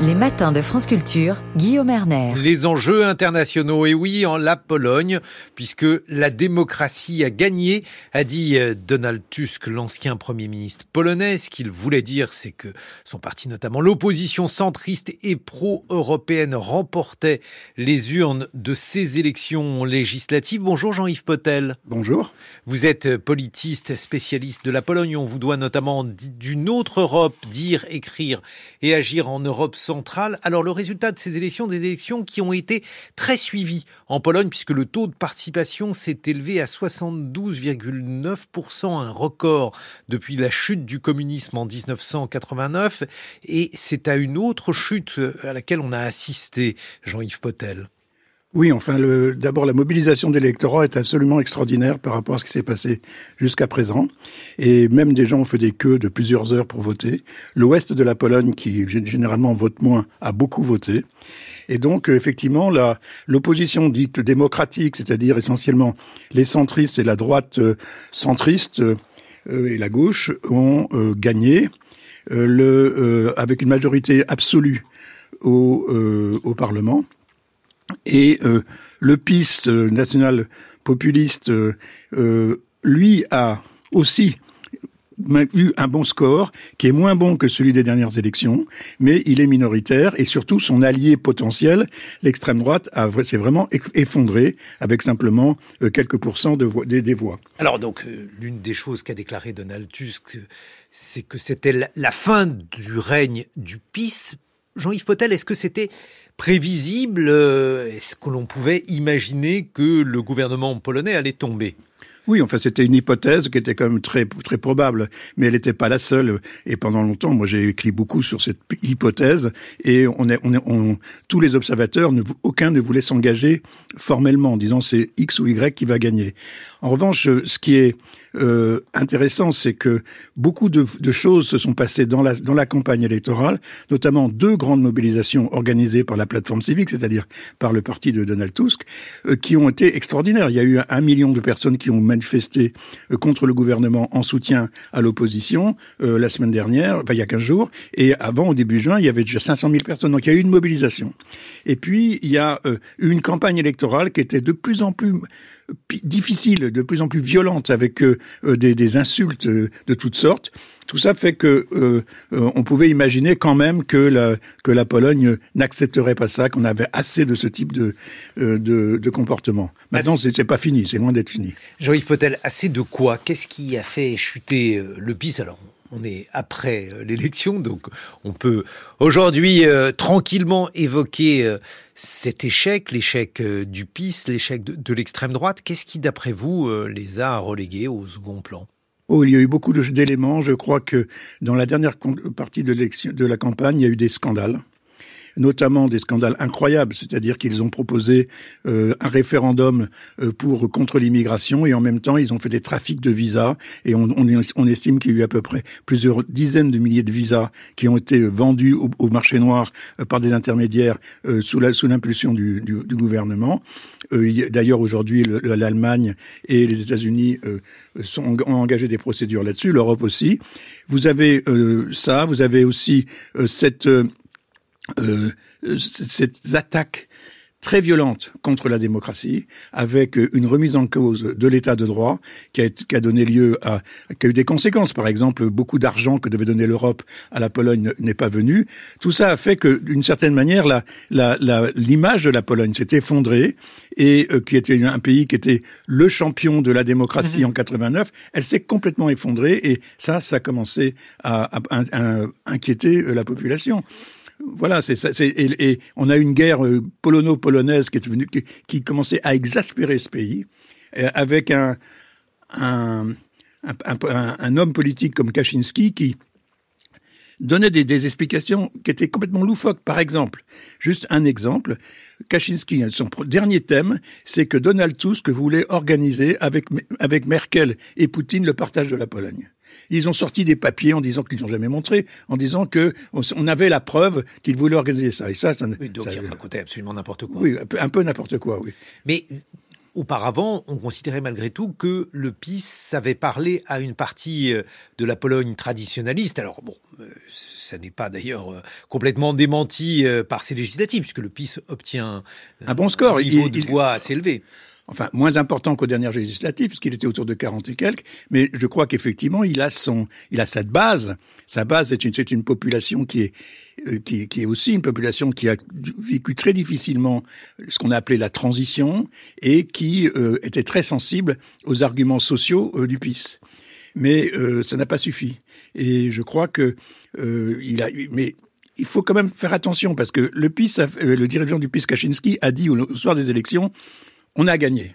Les matins de France Culture, Guillaume Erner. Les enjeux internationaux, et oui, en la Pologne, puisque la démocratie a gagné, a dit euh, Donald Tusk, l'ancien Premier ministre polonais. Ce qu'il voulait dire, c'est que son parti, notamment l'opposition centriste et pro-européenne, remportait les urnes de ces élections législatives. Bonjour Jean-Yves Potel. Bonjour. Vous êtes politiste, spécialiste de la Pologne. On vous doit notamment d'une autre Europe, dire, écrire et agir en Europe Alors le résultat de ces élections, des élections qui ont été très suivies en Pologne, puisque le taux de participation s'est élevé à 72,9%, un record depuis la chute du communisme en 1989, et c'est à une autre chute à laquelle on a assisté, Jean-Yves Potel. Oui, enfin, d'abord, la mobilisation de l'électorat est absolument extraordinaire par rapport à ce qui s'est passé jusqu'à présent. Et même des gens ont fait des queues de plusieurs heures pour voter. L'ouest de la Pologne, qui généralement vote moins, a beaucoup voté. Et donc, euh, effectivement, l'opposition dite démocratique, c'est-à-dire essentiellement les centristes et la droite euh, centriste euh, et la gauche, ont gagné avec une majorité absolue au, au Parlement. Et euh, le PIS euh, national populiste, euh, lui, a aussi eu un bon score, qui est moins bon que celui des dernières élections, mais il est minoritaire et surtout son allié potentiel, l'extrême droite, s'est vraiment effondré avec simplement quelques pourcents de des, voix. Alors donc, l'une des choses qu'a déclaré Donald Tusk, c'est que c'était la fin du règne du PIS. Jean-Yves Potel, est-ce que c'était prévisible euh, Est-ce que l'on pouvait imaginer que le gouvernement polonais allait tomber? Oui, enfin, c'était une hypothèse qui était quand même très, très probable, mais elle n'était pas la seule. Et pendant longtemps, moi, j'ai écrit beaucoup sur cette hypothèse, et on est, on est, tous les observateurs, aucun ne voulait s'engager formellement en disant c'est X ou Y qui va gagner. En revanche, ce qui est euh, intéressant, c'est que beaucoup de, de, choses se sont passées dans la, dans la campagne électorale, notamment deux grandes mobilisations organisées par la plateforme civique, c'est-à-dire par le parti de Donald Tusk, euh, qui ont été extraordinaires. Il y a eu un million de personnes qui ont manifesté euh, contre le gouvernement en soutien à l'opposition euh, la semaine dernière, enfin il y a 15 jours, et avant, au début juin, il y avait déjà 500 000 personnes. Donc il y a eu une mobilisation. Et puis, il y a eu une campagne électorale qui était de plus en plus difficile, de plus en plus violente, avec euh, euh, des, des, insultes euh, de toutes sortes. Tout ça fait que on pouvait imaginer quand même que la, que la Pologne n'accepterait pas ça, qu'on avait assez de ce type de, de, de comportement. Maintenant, c'est pas fini, c'est loin d'être fini. Jean-Yves Potel, assez de quoi? Qu'est-ce qui a fait chuter le PIS? Alors on est après euh, l'élection, donc on peut aujourd'hui euh, tranquillement évoquer euh, cet échec, l'échec du PIS, l'échec de, l'extrême droite. Qu'est-ce qui, d'après vous, les a relégués au second plan? Oh, il y a eu beaucoup d'éléments. Je crois que dans la dernière partie de la campagne, il y a eu des scandales notamment des scandales incroyables, c'est-à-dire qu'ils ont proposé euh, un référendum euh, pour contre l'immigration et en même temps ils ont fait des trafics de visas et on, on, on estime qu'il y a eu à peu près plusieurs dizaines de milliers de visas qui ont été vendus au, au marché noir euh, par des intermédiaires sous l'impulsion sous du, du, du, gouvernement. D'ailleurs aujourd'hui l'Allemagne et les États-Unis sont, ont engagé des procédures là-dessus, l'Europe aussi. Vous avez ça, vous avez aussi cette euh, ces attaques très violentes contre la démocratie, avec une remise en cause de l'état de droit qui a, qui a, donné lieu à, qui a eu des conséquences. Par exemple, beaucoup d'argent que devait donner l'Europe à la Pologne n'est pas venu. Tout ça a fait que, d'une certaine manière, l'image la, la, de la Pologne s'est effondrée et euh, qui était un pays qui était le champion de la démocratie mm-hmm. en 89, elle s'est complètement effondrée et ça, ça a commencé à, à, à inquiéter la population voilà, c'est ça. Et, on a une guerre euh, polono-polonaise qui est venue, qui, commençait à exaspérer ce pays, euh, avec un, un, homme politique comme Kaczynski qui donnait des, explications qui étaient complètement loufoques. Par exemple, juste un exemple, Kaczynski, son dernier thème, c'est que Donald Tusk voulait organiser avec, avec Merkel et Poutine le partage de la Pologne. Ils ont sorti des papiers en disant qu'ils n'ont jamais montré, en disant que on avait la preuve qu'ils voulaient organiser ça. Et ça, ça, oui, donc il racontait absolument n'importe quoi. Oui, un peu n'importe quoi, oui. Mais Auparavant, on considérait malgré tout que le PiS savait parler à une partie euh, de la Pologne traditionnaliste. Alors bon, euh, ça n'est pas d'ailleurs complètement démenti par ces législatives, puisque le PIS obtient un bon score, un niveau de voix assez élevé enfin moins important qu'aux dernières législatives, puisqu'il était autour de 40 et quelques, mais je crois qu'effectivement, il a son, il a cette base. Sa base, c'est une, c'est une population qui est, euh, qui, qui, est aussi une population qui a vécu très difficilement ce qu'on a appelé la transition et qui euh, était très sensible aux arguments sociaux euh, du PIS. Mais ça n'a pas suffi. Et je crois que il a, mais il faut quand même faire attention parce que le PIS, le dirigeant du PIS Kaczynski a dit au soir des élections, on a gagné.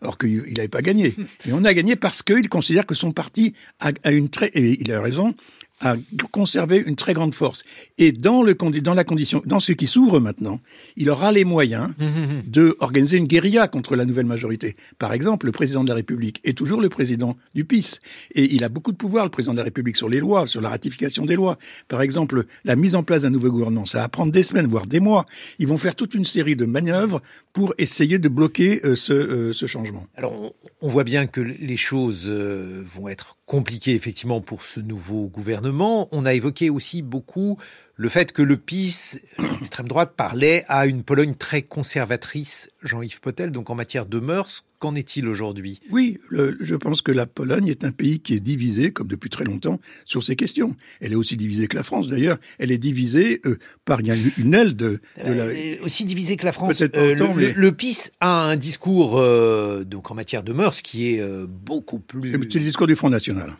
Alors qu'il n'avait pas gagné. Mais on a gagné parce qu'il considère que son parti a, une très, et il a raison, à conserver une très grande force. Et dans, le, dans la condition, dans ce qui s'ouvre maintenant, il aura les moyens de organiser une guérilla contre la nouvelle majorité. Par exemple, le président de la République est toujours le président du PIS. Et il a beaucoup de pouvoir, le président de la République, sur les lois, sur la ratification des lois. Par exemple, la mise en place d'un nouveau gouvernement, ça va prendre des semaines, voire des mois. Ils vont faire toute une série de manœuvres pour essayer de bloquer euh, ce, euh, ce, changement. Alors, on voit bien que les choses euh, vont être compliquées, effectivement, pour ce nouveau gouvernement. On a évoqué aussi beaucoup le fait que le PIS, l'extrême droite, parlait à une Pologne très conservatrice, Jean-Yves Potel, donc en matière de mœurs. Qu'en est-il aujourd'hui? Oui, je pense que la Pologne est un pays qui est divisé, comme depuis très longtemps, sur ces questions. Elle est aussi divisée que la France, d'ailleurs. Elle est divisée euh, par une aile de, de la... aussi divisée que la France. Euh, le, le, PIS a un discours euh, donc en matière de mœurs qui est beaucoup plus... C'est le discours du Front National.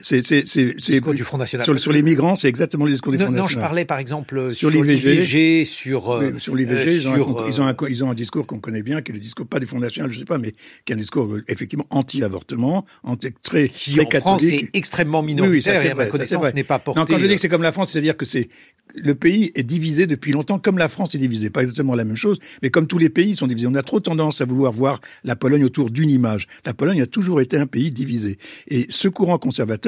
C'est discours du Front National. Sur, sur les migrants, c'est exactement le discours du Front National. Non, je parlais par exemple sur, l'IVG, sur euh, sur l'IVG, ils, euh, ils, ont un, ils ont un discours qu'on connaît bien, qui est le discours pas du Front National, je sais pas, mais qui est un discours euh, effectivement anti-avortement, anti très qui en France est extrêmement minoritaire. Oui, ça, et à ma connaissance n'est pas porté. Non, quand je dis que c'est comme la France, c'est-à-dire que c'est le pays est divisé depuis longtemps, comme la France est divisée. Pas exactement la même chose, mais comme tous les pays sont divisés. On a trop tendance à vouloir voir la Pologne autour d'une image. La Pologne a toujours été un pays divisé. Et ce courant conservateur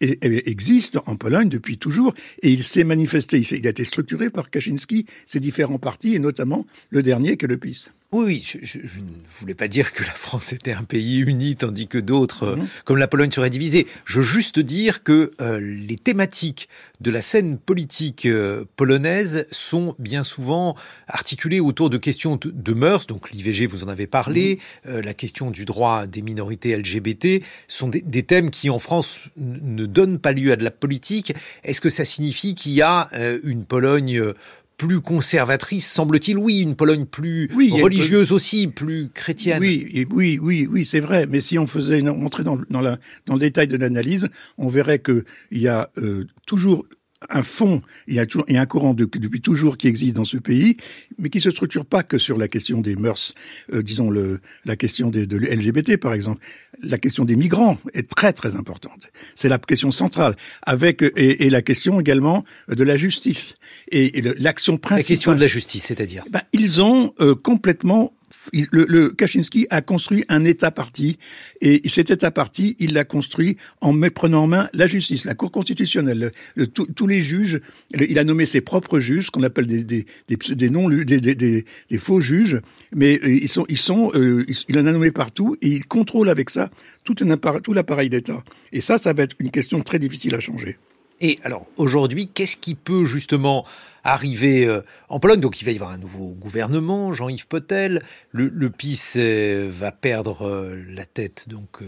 existe en Pologne depuis toujours et il s'est manifesté, il a été structuré par Kaczynski, ses différents partis et notamment le dernier que le PiS. Oui, je, ne voulais pas dire que la France était un pays uni tandis que d'autres, euh, mhm. comme la Pologne, seraient divisés. Je veux juste dire que euh, les thématiques de la scène politique euh, polonaise sont bien souvent articulées autour de questions de, mœurs. Donc l'IVG, vous en avez parlé, mhm. la question du droit des minorités LGBT sont des, des thèmes qui en France ne donnent pas lieu à de la politique. Est-ce que ça signifie qu'il y a une Pologne plus conservatrice, semble-t-il. Oui, une Pologne plus religieuse aussi, plus chrétienne. Oui, oui, oui, oui, c'est vrai. Mais si on faisait une, entrer dans, dans, la, dans le détail de l'analyse, on verrait qu'il y a euh, toujours un fond, il y a, toujours, il y a un courant depuis toujours qui existe dans ce pays, mais qui se structure pas que sur la question des mœurs, euh, disons le, la question des, de LGBT par exemple. La question des migrants est très très importante. C'est la question centrale, avec et, et, la question également de la justice et, et l'action principale. La question de la justice, c'est-à-dire? Ben, Ils ont euh, complètement le, le Kaczynski a construit un État parti et cet État parti, il l'a construit en prenant en main la justice, la Cour constitutionnelle, tous les juges. Il a nommé ses propres juges, qu'on appelle des, des, des, des non des, des, faux juges, mais euh, ils sont, ils sont, euh, il en a nommé partout et il contrôle avec ça tout, un tout l'appareil d'État. Et ça, ça va être une question très difficile à changer. Et alors aujourd'hui, qu'est-ce qui peut justement arriver euh, en Pologne? Donc il va y avoir un nouveau gouvernement, Jean-Yves Potel. Le, le PiS euh, va perdre euh, la tête donc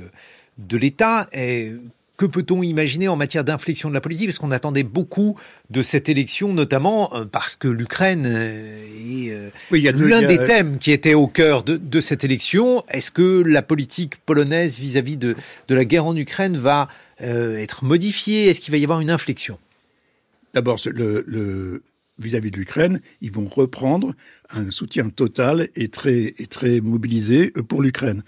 de l'État. Et que peut-on imaginer en matière d'inflexion de la politique? Parce qu'on attendait beaucoup de cette élection, notamment parce que l'Ukraine est l'un des thèmes qui était au cœur de, de cette élection. Est-ce que la politique polonaise vis-à-vis de, de la guerre en Ukraine va être modifié? Est-ce qu'il va y avoir une inflexion? D'abord, vis-à-vis de l'Ukraine, ils vont reprendre un soutien total et très, et très mobilisé euh, pour l'Ukraine.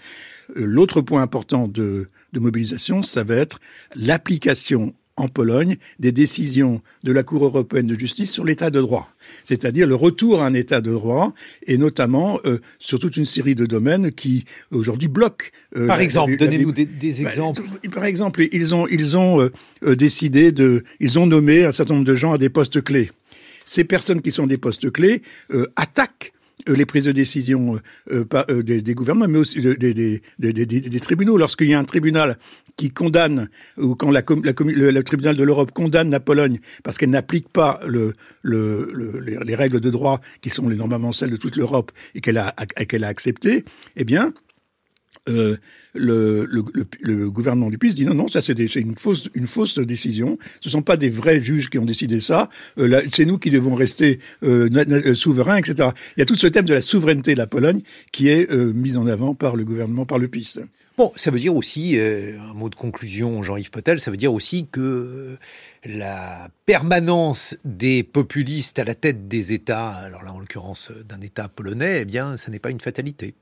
Euh, l'autre point important de mobilisation, ça va être l'application en Pologne des décisions de la Cour européenne de justice sur l'état de droit, c'est-à-dire le retour à un état de droit, et notamment euh, sur toute une série de domaines qui aujourd'hui bloquent. Euh, par exemple, donnez-nous des, des, bah, exemples. par exemple, ils ont ils ont euh, décidé de, ils ont nommé un certain nombre de gens à des postes clés. Ces personnes qui sont des postes clés attaquent les prises de décision des, des, gouvernements, mais aussi des, des, des tribunaux. Lorsqu'il y a un tribunal qui condamne, ou quand la, la, le, tribunal de l'Europe condamne la Pologne parce qu'elle n'applique pas le, le, les règles de droit qui sont normalement celles de toute l'Europe et qu'elle a, qu'elle a acceptées, eh bien, euh, le, gouvernement du PIS dit non, non, ça c'est une fausse, une fausse décision. Ce ne sont pas des vrais juges qui ont décidé ça. Euh, c'est nous qui devons rester euh, souverains, etc. Il y a tout ce thème de la souveraineté de la Pologne qui est mis en avant par le gouvernement, par le PIS. Bon, ça veut dire aussi, un mot de conclusion, Jean-Yves Potel, ça veut dire aussi que la permanence des populistes à la tête des États, alors là en l'occurrence d'un État polonais, eh bien, ça n'est pas une fatalité.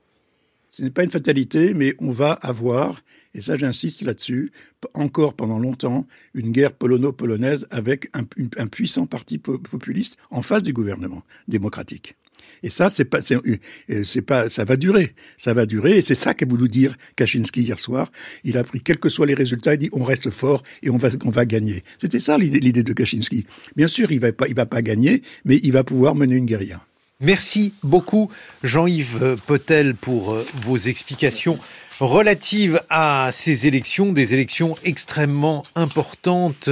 Ce n'est pas une fatalité, mais on va avoir, et ça j'insiste là-dessus, encore pendant longtemps, une guerre polono-polonaise avec un, puissant parti populiste en face du gouvernement démocratique. Et ça, euh, pas, ça va durer, ça va durer. Et c'est ça qu'a voulu dire Kaczynski hier soir. Il a pris, quels que soient les résultats, il dit on reste fort et on va, on va gagner. C'était ça l'idée de Kaczynski. Bien sûr, il va pas, il va pas gagner, mais il va pouvoir mener une guérilla. Merci beaucoup, Jean-Yves Potel, pour euh, vos explications relatives à ces élections, des élections extrêmement importantes.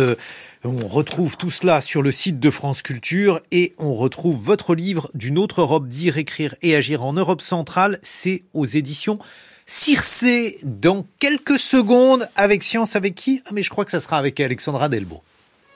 On retrouve tout cela sur le site de France Culture et on retrouve votre livre d'une autre Europe, dire, écrire et agir en Europe centrale. C'est aux éditions Circé dans quelques secondes avec Science avec qui? Ah mais je crois que ça sera avec Alexandra Delbo.